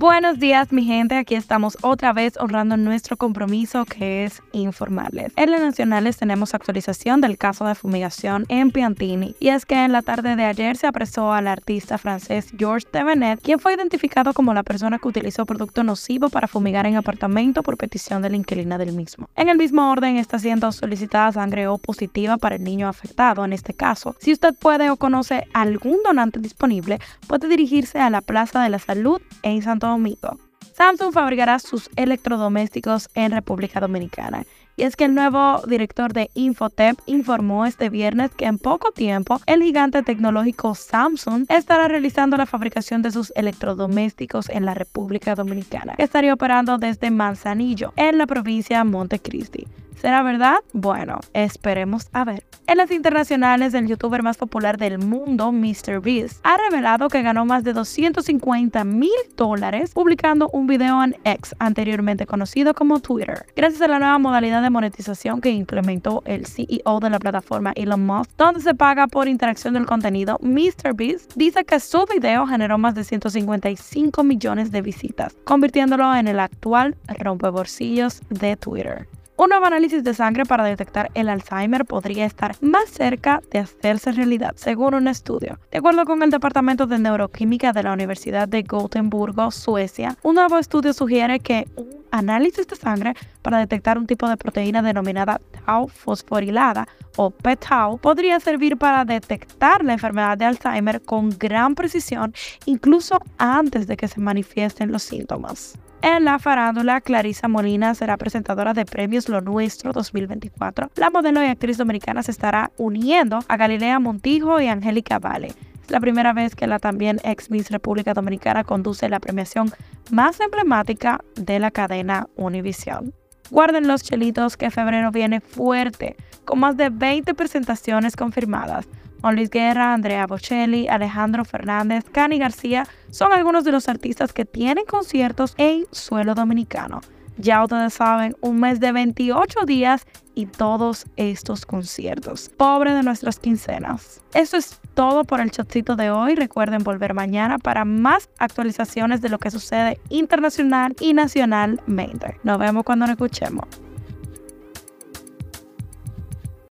Buenos días, mi gente. Aquí estamos otra vez honrando nuestro compromiso que es informarles. En las nacionales tenemos actualización del caso de fumigación en Piantini. Y es que en la tarde de ayer se apresó al artista francés Georges Tevenet, quien fue identificado como la persona que utilizó producto nocivo para fumigar en apartamento por petición de la inquilina del mismo. En el mismo orden está siendo solicitada sangre O positiva para el niño afectado en este caso. Si usted puede o conoce algún donante disponible, puede dirigirse a la Plaza de la Salud en Santo Samsung fabricará sus electrodomésticos en República Dominicana. Y es que el nuevo director de Infotep informó este viernes que en poco tiempo el gigante tecnológico Samsung estará realizando la fabricación de sus electrodomésticos en la República Dominicana, estaría operando desde Manzanillo, en la provincia de Montecristi. ¿Será verdad? Bueno, esperemos a ver. En las internacionales, el youtuber más popular del mundo, MrBeast, ha revelado que ganó más de 250 mil dólares publicando un video en X, anteriormente conocido como Twitter. Gracias a la nueva modalidad de monetización que implementó el CEO de la plataforma Elon Musk, donde se paga por interacción del contenido, MrBeast dice que su video generó más de 155 millones de visitas, convirtiéndolo en el actual rompebolsillos de Twitter. Un nuevo análisis de sangre para detectar el Alzheimer podría estar más cerca de hacerse realidad, según un estudio. De acuerdo con el Departamento de Neuroquímica de la Universidad de Gotemburgo, Suecia, un nuevo estudio sugiere que análisis de sangre para detectar un tipo de proteína denominada tau fosforilada o p-tau podría servir para detectar la enfermedad de Alzheimer con gran precisión, incluso antes de que se manifiesten los síntomas. En la farándula, Clarisa Molina será presentadora de Premios Lo Nuestro 2024. La modelo y actriz dominicana se estará uniendo a Galilea Montijo y Angélica Vale. La primera vez que la también ex Miss República Dominicana conduce la premiación más emblemática de la cadena Univision. Guarden los chelitos que febrero viene fuerte, con más de 20 presentaciones confirmadas. Juan Luis Guerra, Andrea Bocelli, Alejandro Fernández, Cani García son algunos de los artistas que tienen conciertos en suelo dominicano. Ya ustedes saben, un mes de 28 días y todos estos conciertos. Pobre de nuestras quincenas. Eso es todo por el chatcito de hoy. Recuerden volver mañana para más actualizaciones de lo que sucede internacional y nacionalmente. Nos vemos cuando nos escuchemos.